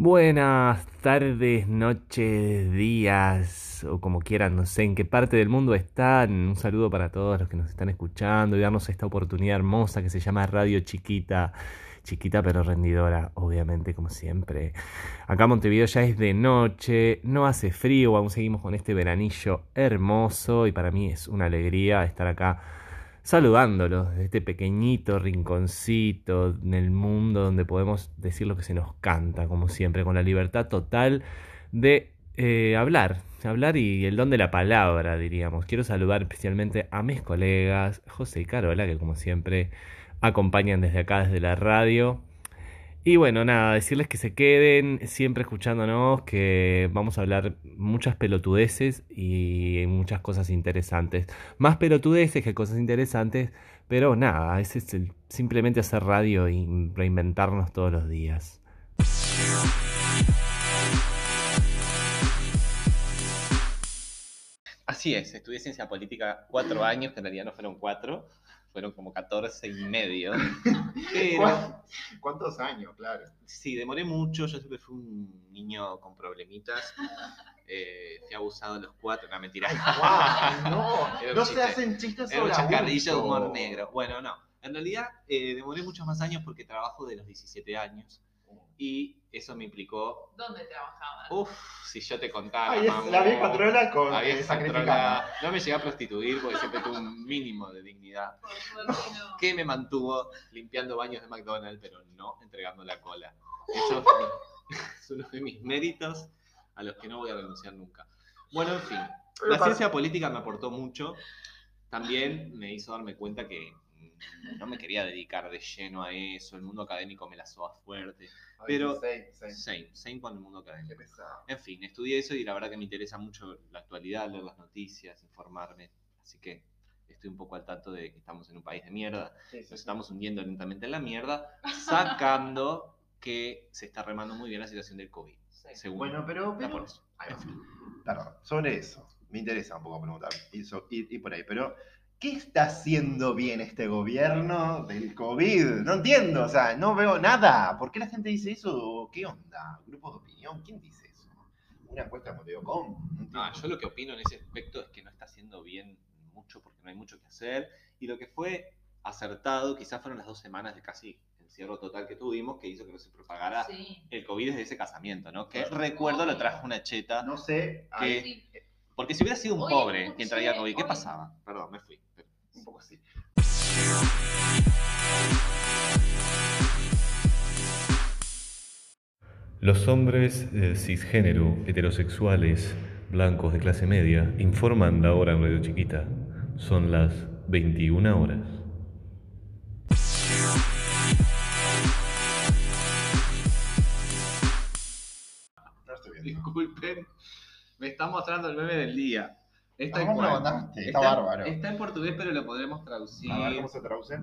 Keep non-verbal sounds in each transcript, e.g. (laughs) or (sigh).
Buenas tardes, noches, días o como quieran, no sé en qué parte del mundo están. Un saludo para todos los que nos están escuchando y darnos esta oportunidad hermosa que se llama Radio Chiquita. Chiquita pero rendidora, obviamente, como siempre. Acá Montevideo ya es de noche, no hace frío, aún seguimos con este veranillo hermoso y para mí es una alegría estar acá saludándolos desde este pequeñito rinconcito en el mundo donde podemos decir lo que se nos canta, como siempre, con la libertad total de eh, hablar, hablar y el don de la palabra, diríamos. Quiero saludar especialmente a mis colegas, José y Carola, que como siempre acompañan desde acá, desde la radio. Y bueno, nada, decirles que se queden siempre escuchándonos, que vamos a hablar muchas pelotudeces y muchas cosas interesantes. Más pelotudeces que cosas interesantes, pero nada, ese es el, simplemente hacer radio y reinventarnos todos los días. Así es, estudié ciencia política cuatro años, que en realidad no fueron cuatro, fueron como 14 y medio. (laughs) Pero, ¿Cuántos años? Claro. sí, demoré mucho, yo siempre fui un niño con problemitas. Eh, fui abusado a los cuatro, no mentira. ¡Guau! No, (laughs) no se hacen chistes sobre chascarrillo de humor negro. Bueno, no. En realidad eh, demoré muchos más años porque trabajo de los 17 años y eso me implicó, ¿Dónde trabajabas? uff, si yo te contara, Ay, es la vieja trola con la vieja eh, sacrificada. trola. No me llegué a prostituir porque siempre tuve un mínimo de dignidad Por suerte no. (laughs) que me mantuvo limpiando baños de McDonald's, pero no entregando la cola. Eso (laughs) (laughs) es uno de mis méritos a los que no voy a renunciar nunca. Bueno, en fin, la ciencia política me aportó mucho. También me hizo darme cuenta que no me quería dedicar de lleno a eso. El mundo académico me la soba fuerte. Ay, pero- sí. Same, same con el mundo académico. En fin, estudié eso y la verdad que me interesa mucho la actualidad, leer las noticias, informarme. Así que estoy un poco al tanto de que estamos en un país de mierda. Sí, sí, Nos estamos hundiendo lentamente en la mierda, sacando que se está remando muy bien la situación del COVID. Según Bueno, pero. pero- va. Perdón, sobre eso. Me interesa un poco preguntar. Y, so- y- y por ahí, pero. ¿Qué está haciendo bien este gobierno del COVID? No entiendo, o sea, no veo nada. ¿Por qué la gente dice eso? ¿Qué onda? ¿Grupos de opinión? ¿Quién dice eso? ¿Una encuesta de Montevideo.com? No. No, yo lo que opino en ese aspecto es que no está haciendo bien mucho porque no hay mucho que hacer. Y lo que fue acertado, quizás fueron las dos semanas de casi encierro total que tuvimos, que hizo que no se propagara Sí. el COVID desde ese casamiento, ¿no? Que recuerdo lo trajo una cheta. No sé. Que- Sí. Porque si hubiera sido un pobre escuché- quien traía COVID, ¿qué pasaba? Perdón, me fui. Un poco así. Los hombres eh, cisgénero, heterosexuales, blancos de clase media, informan la hora en Radio Chiquita. Son las 21 horas. No estoy viendo. Disculpen, me está mostrando el meme del día. Está, en ¿Cómo lo mandaste? Está bárbaro. Está en portugués, pero lo podremos traducir. A ver cómo se traduce.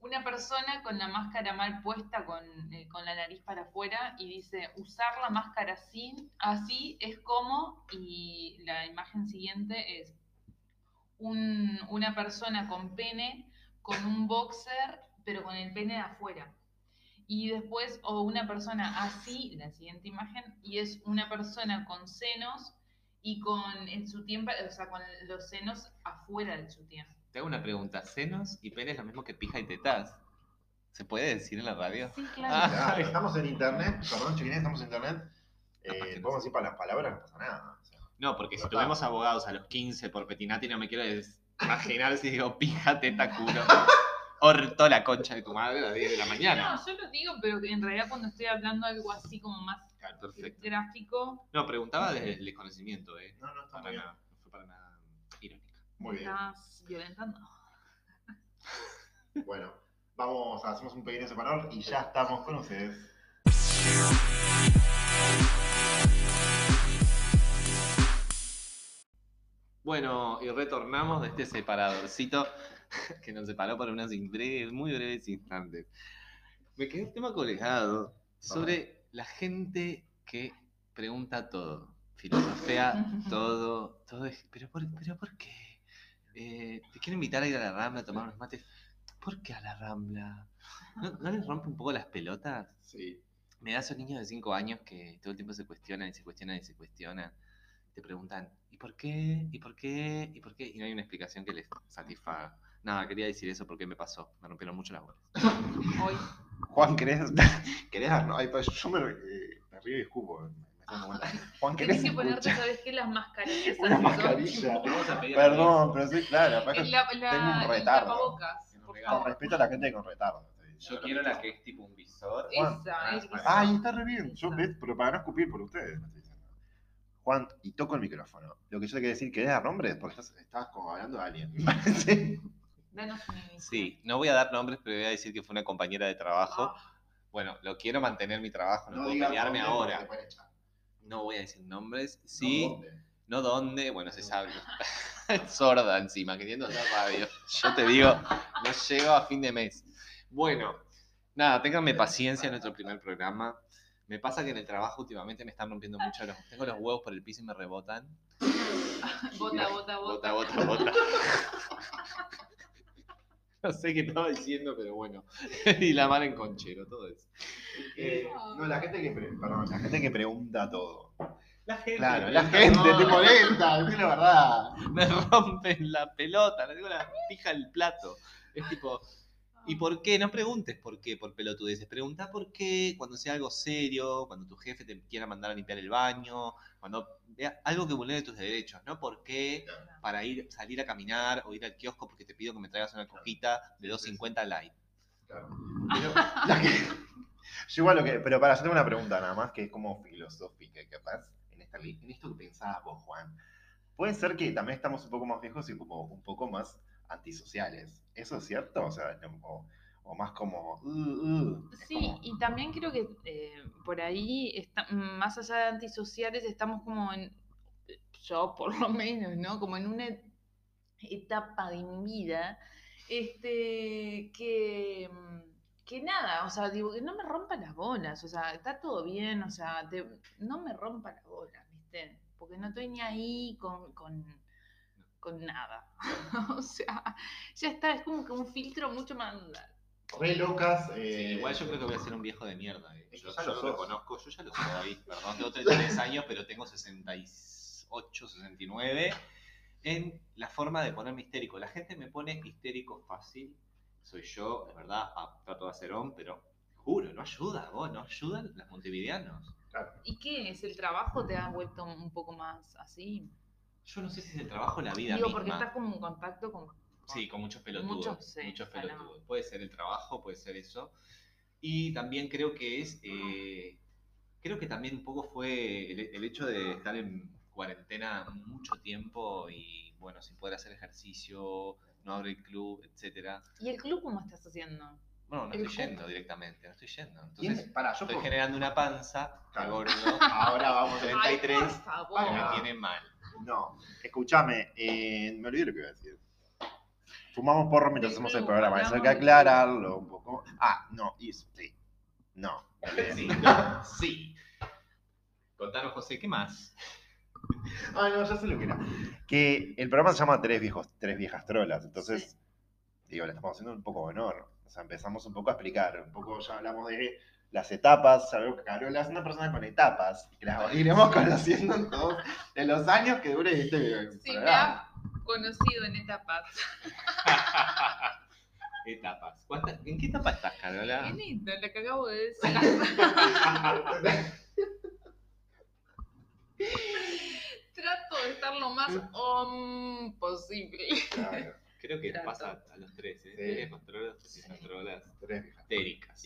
Una persona con la máscara mal puesta, con, eh, con la nariz para afuera, y dice, usar la máscara así, así es como, y la imagen siguiente es un- una persona con pene, con un boxer, pero con el pene de afuera. Y después, o una persona así, la siguiente imagen, y es una persona con senos y con el sutién, pa- o sea, con los senos afuera del sutién. Te hago una pregunta. ¿Senos y pene es lo mismo que pija y tetas? ¿Se puede decir en la radio? Sí, (laughs) claro. Ah. Claro, estamos en internet, perdón, chiquines, estamos en internet. Que Eh, no podemos decir para las palabras, no pasa nada. o sea. No, porque si tuvimos abogados a los 15 por Petinati, no me quiero (laughs) imaginar si digo pija, teta, culo. (laughs) Orto la concha de tu madre a las 10 de la mañana. No, yo lo digo, pero que en realidad cuando estoy hablando algo así como más Claro, perfecto. gráfico, No, preguntaba desde el desconocimiento, ¿eh? No, no, está Para bien. nada. No fue para nada irónica. Muy bien. estás violentando. (laughs) Bueno, vamos, hacemos un pequeño separador y ya estamos con ustedes. Bueno, y retornamos de este separadorcito (laughs) que nos separó por unos breves, muy breves instantes. Me quedé un tema colgado sobre la gente que pregunta todo, filosofea (laughs) todo, todo es, pero ¿por, pero ¿por qué? Eh, te quiero invitar a ir a la Rambla a tomar unos mates. ¿Por qué a la Rambla? ¿No, no les rompe un poco las pelotas? Sí. Me da esos niños de 5 años que todo el tiempo se cuestionan y se cuestionan y se cuestionan. Te preguntan, ¿y por qué? ¿Y por qué? ¿Y por qué? Y no hay una explicación que les satisfaga. Nada, quería decir eso porque me pasó. Me rompieron mucho las bolas. (laughs) Hoy. Juan, ¿querés? (laughs) ¿Querés dar? No, ay, pues, yo me, eh, me río y escupo. (laughs) Juan, ¿querés? Tienes que ponerte? ¿sabes qué? Las mascarillas. Una mascarilla. Perdón, pero sí, claro. aparte, La, la, tengo un retardo. Con respeto a la gente con retardo. Yo quiero la que es tipo un visor. Juan. Esa, es Ah, Ay, está re bien. Yo. ¿ves? Pero para no escupir por ustedes, me estoy diciendo. Juan, y toco el micrófono. Lo que yo te quiero decir, ¿querés dar nombres? Porque estás, estabas como hablando de alguien. Me parece. Danos un inicio. Sí, no voy a dar nombres, pero voy a decir que fue una compañera de trabajo. Ah, Bueno, lo quiero mantener mi trabajo, no, puedo digas pelearme ahora. No voy a decir nombres. Sí, No, ¿dónde? no dónde, bueno, se sabe. (laughs) Sorda encima, queriendo hacer radio. (laughs) Yo te digo, no llego a fin de mes. Bueno, nada, ténganme paciencia en nuestro primer programa. Me pasa que en el trabajo últimamente me están rompiendo mucho los... Tengo los huevos por el piso y me rebotan. (laughs) Bota, bota, Bota, bota. bota, bota. (laughs) No sé qué estaba diciendo, pero bueno. (laughs) y la mano en conchero, todo eso. Eh, no, la gente que, pre- perdón, la gente que pregunta todo. La gente. Claro, la gente te molesta, es la verdad. (laughs) Me rompen la pelota, le digo la pija al plato. Es tipo, ¿y por qué? No preguntes por qué, por pelotudeces. Pregunta por qué cuando sea algo serio, cuando tu jefe te quiera mandar a limpiar el baño, cuando algo que vulnere tus derechos, no por qué para ir, salir a caminar o ir al kiosco porque te pido que me traigas una cojita de 2.50 light. Claro. Pero, (laughs) la que- yo igual lo que. Pero para, tengo una pregunta nada más que es como filosófica, capaz, en, esta, en esto que pensabas vos, Juan. Puede ser que también estamos un poco más viejos y como un poco más antisociales. ¿Eso es cierto? O sea, o, o más como. uh, uh, Sí, como- y también creo que eh, por ahí, está, más allá de antisociales, estamos como en, yo por lo menos, ¿no? Como en una et- etapa de mi vida, este, que, que nada, o sea, digo, que no me rompa las bolas, o sea, está todo bien, o sea, te- no me rompa las bolas, ¿viste? Porque no estoy ni ahí con, con, con nada. (laughs) o sea, ya está, es como que un filtro mucho más... Re locas. Sí, eh, igual yo creo que voy a ser un viejo de mierda. eh. Yo, ya yo lo reconozco, yo ya lo soy. Perdón, tengo 33 años, pero tengo 68, 69. En la forma de ponerme histérico. La gente me pone histérico fácil. Soy yo, es verdad, ah, trato de hacer on, pero juro, no ayuda, vos, no ayudan los montevideanos. claro. ¿Y qué es? ¿El trabajo te ha vuelto un poco más así? Yo no sé si es el trabajo o la vida Digo, misma. porque estás como en contacto con... Sí, con muchos pelotudos. Muchos, sí, muchos ojalá. pelotudos. Puede ser el trabajo, puede ser eso. Y también creo que es. eh, creo que también un poco fue el, el hecho de estar en cuarentena mucho tiempo y, bueno, sin poder hacer ejercicio, no abrir el club, etcétera. ¿Y el club cómo estás haciendo? Bueno, no El estoy club. yendo directamente, no estoy yendo. ¿Quién- Entonces, Pará, yo estoy generando una panza, Claro. gordo, (laughs) Ahora vamos a Ay, 33. por favor. que me Ah. tiene mal. No, escúchame, eh, me olvidé lo que iba a decir. Fumamos porro mientras hacemos el programa, eso hay que aclararlo un poco. Ah, no, y sí. No. Sí, no, sí. Contanos, José, ¿qué más? Ah, no, ya sé lo que era. Que el programa se llama Tres viejos, Tres viejas trolas, entonces, digo, le estamos haciendo un poco de honor. O sea, empezamos un poco a explicar, un poco ya hablamos de las etapas, sabemos que Carola es una persona con etapas, y que las iremos (laughs) conociendo en todos en los años que dure este Sí, me ha conocido en etapas. (laughs) Etapas. ¿Cuántas- ¿En qué etapa estás, Carola? Qué lindo, lo que acabo de (laughs) decir. Trato de estar lo más om posible. Claro, Creo que Trato. pasa a los tres, ¿eh? Sí. Tres controlas, tres controlas tres histéricas.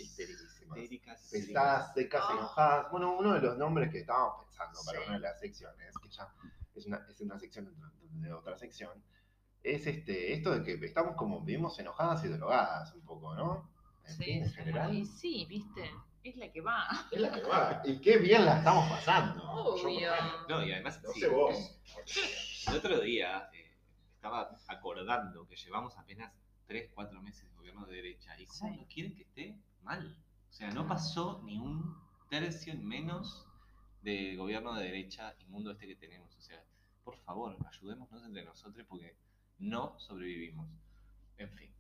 Histerísimas. Histéricas. Pesadas, secas, Ah. enojadas. Bueno, uno de los nombres que estábamos pensando para Sí. una de las secciones, que ya es una, es una sección dentro de otra sección, es este, esto de que estamos como, vivimos enojadas y drogadas un poco, ¿no? En Sí, fin, en sí. general. Y sí, viste, es la que va. Es la que va. Y qué bien la estamos pasando. Yo, Obvio. No, y además, no sí, sé vos. el otro día eh, estaba acordando que llevamos apenas 3, 4 meses de gobierno de derecha y cómo Sí. no quieren que esté mal. O sea, no pasó ni un tercio en menos del gobierno de derecha inmundo este que tenemos. O sea, por favor, ayudémonos entre nosotros porque no sobrevivimos. En fin.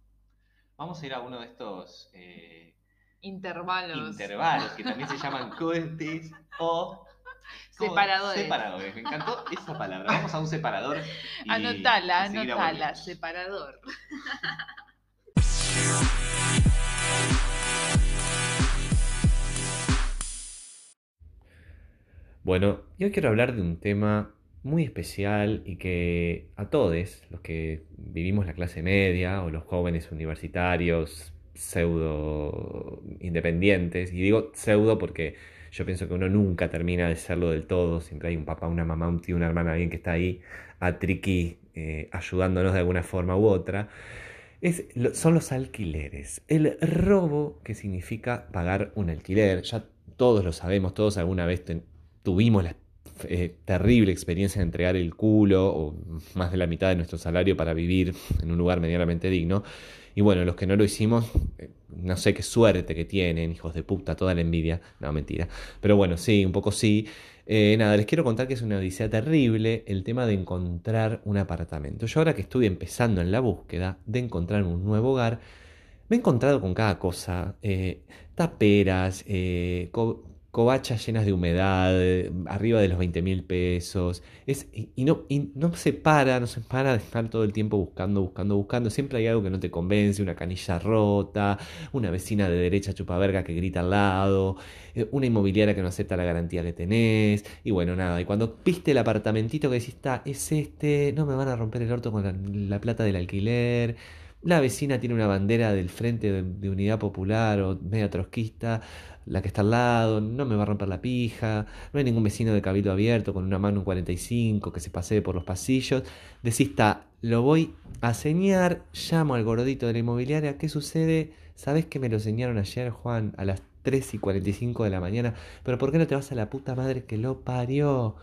Vamos a ir a uno de estos eh, Intervalos. intervalos, que también se llaman (laughs) cohetes o. Separadores. Separadores. Me encantó esa palabra. Vamos a un separador. y- Anotala, seguir anotala, separador. (laughs) Bueno, yo quiero hablar de un tema muy especial y que a todos, los que vivimos la clase media o los jóvenes universitarios pseudo independientes, y digo pseudo porque yo pienso que uno nunca termina de serlo del todo, siempre hay un papá, una mamá, un tío, una hermana, alguien que está ahí a triqui eh, ayudándonos de alguna forma u otra. Son los alquileres. El robo que significa pagar un alquiler. Ya todos lo sabemos, todos alguna vez tuvimos la eh, terrible experiencia de entregar el culo o más de la mitad de nuestro salario para vivir en un lugar medianamente digno. Y bueno, los que no lo hicimos, eh, no sé qué suerte que tienen, hijos de puta, toda la envidia. No, mentira. Pero bueno, sí, un poco sí. Eh, nada, les quiero contar que es una odisea terrible el tema de encontrar un apartamento. Yo ahora que estuve empezando en la búsqueda de encontrar un nuevo hogar, me he encontrado con cada cosa. taperas, covachas llenas de humedad, eh, arriba de los 20 mil pesos. Es, y, no, y no se para, no se para de estar todo el tiempo buscando, buscando, buscando. Siempre hay algo que no te convence, una canilla rota, una vecina de derecha chupaverga que grita al lado, eh, una inmobiliaria que no acepta la garantía que tenés. Y bueno, nada. Y cuando viste el apartamentito que decís, está, es este, no me van a romper el orto con la plata del alquiler. La vecina tiene una bandera del Frente de, Unidad Popular o media trotskista, la que está al lado, no me va a romper la pija, no hay ningún vecino de cabildo abierto con una mano un 45 que se pasee por los pasillos. Decís, lo voy a señar, llamo al gordito de la inmobiliaria, ¿qué sucede? ¿Sabes que me lo señaron ayer, Juan, a las 3 y 45 de la mañana? Pero ¿por qué no te vas a la puta madre que lo parió?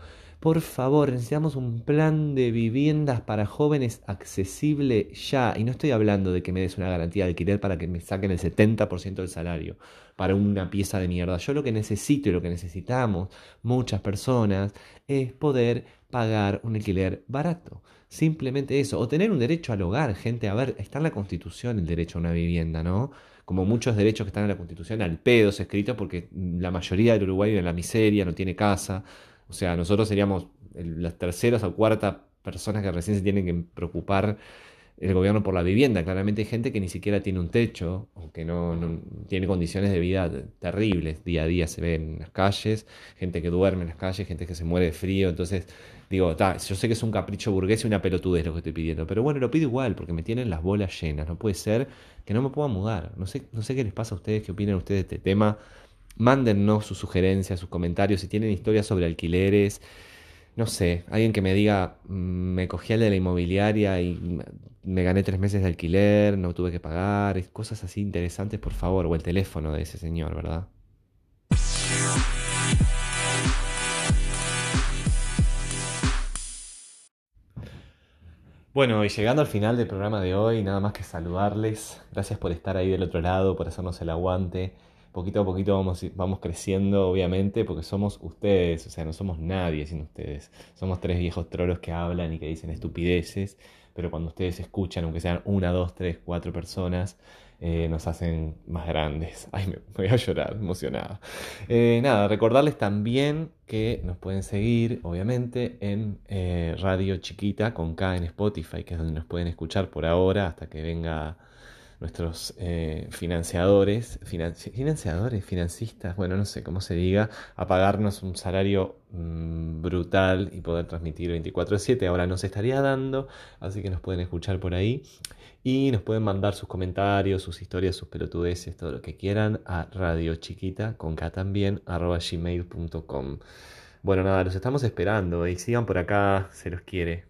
Por favor, necesitamos un plan de viviendas para jóvenes accesible ya. Y no estoy hablando de que me des una garantía de alquiler para que me saquen el 70% del salario para una pieza de mierda. Yo lo que necesito y lo que necesitamos muchas personas es poder pagar un alquiler barato. Simplemente eso. O tener un derecho al hogar, gente. A ver, está en la Constitución el derecho a una vivienda, ¿no? Como muchos derechos que están en la Constitución, al pedo se escrito porque la mayoría del Uruguay vive en la miseria, no tiene casa. O sea, nosotros seríamos las terceras o cuartas personas que recién se tienen que preocupar el gobierno por la vivienda. Claramente hay gente que ni siquiera tiene un techo o que no, no- tiene condiciones de vida terribles. Día a día se ve en las calles, gente que duerme en las calles, gente que se muere de frío. Entonces, digo, ta, yo sé que es un capricho burgués y una pelotudez lo que estoy pidiendo, pero bueno, lo pido igual porque me tienen las bolas llenas. No puede ser que no me pueda mudar. No sé, no sé qué les pasa a ustedes, qué opinan ustedes de este tema. Mándennos sus sugerencias, sus comentarios, si tienen historias sobre alquileres. No sé, alguien que me diga, "Mm, me cogí al de la inmobiliaria y me gané tres meses de alquiler, no tuve que pagar, cosas así interesantes, por favor, o el teléfono de ese señor, ¿verdad? Bueno, y llegando al final del programa de hoy, nada más que saludarles. Gracias por estar ahí del otro lado, por hacernos el aguante. Poquito a poquito vamos, vamos creciendo, obviamente, porque somos ustedes, o sea, no somos nadie sin ustedes. Somos tres viejos trolos que hablan y que dicen estupideces, pero cuando ustedes escuchan, aunque sean una, dos, tres, cuatro personas, eh, nos hacen más grandes. (laughs) Ay, me voy a llorar, emocionada. Eh, nada, recordarles también que nos pueden seguir, obviamente, en eh, Radio Chiquita con K en Spotify, que es donde nos pueden escuchar por ahora hasta que venga nuestros eh, financiadores, financi- financiadores, financistas, bueno, no sé cómo se diga, a pagarnos un salario mm, brutal y poder transmitir 24/7. Ahora no se estaría dando, así que nos pueden escuchar por ahí y nos pueden mandar sus comentarios, sus historias, sus pelotudeces, todo lo que quieran a Radio Chiquita con K también, arroba gmail.com. Bueno, nada, los estamos esperando y sigan por acá, se los quiere.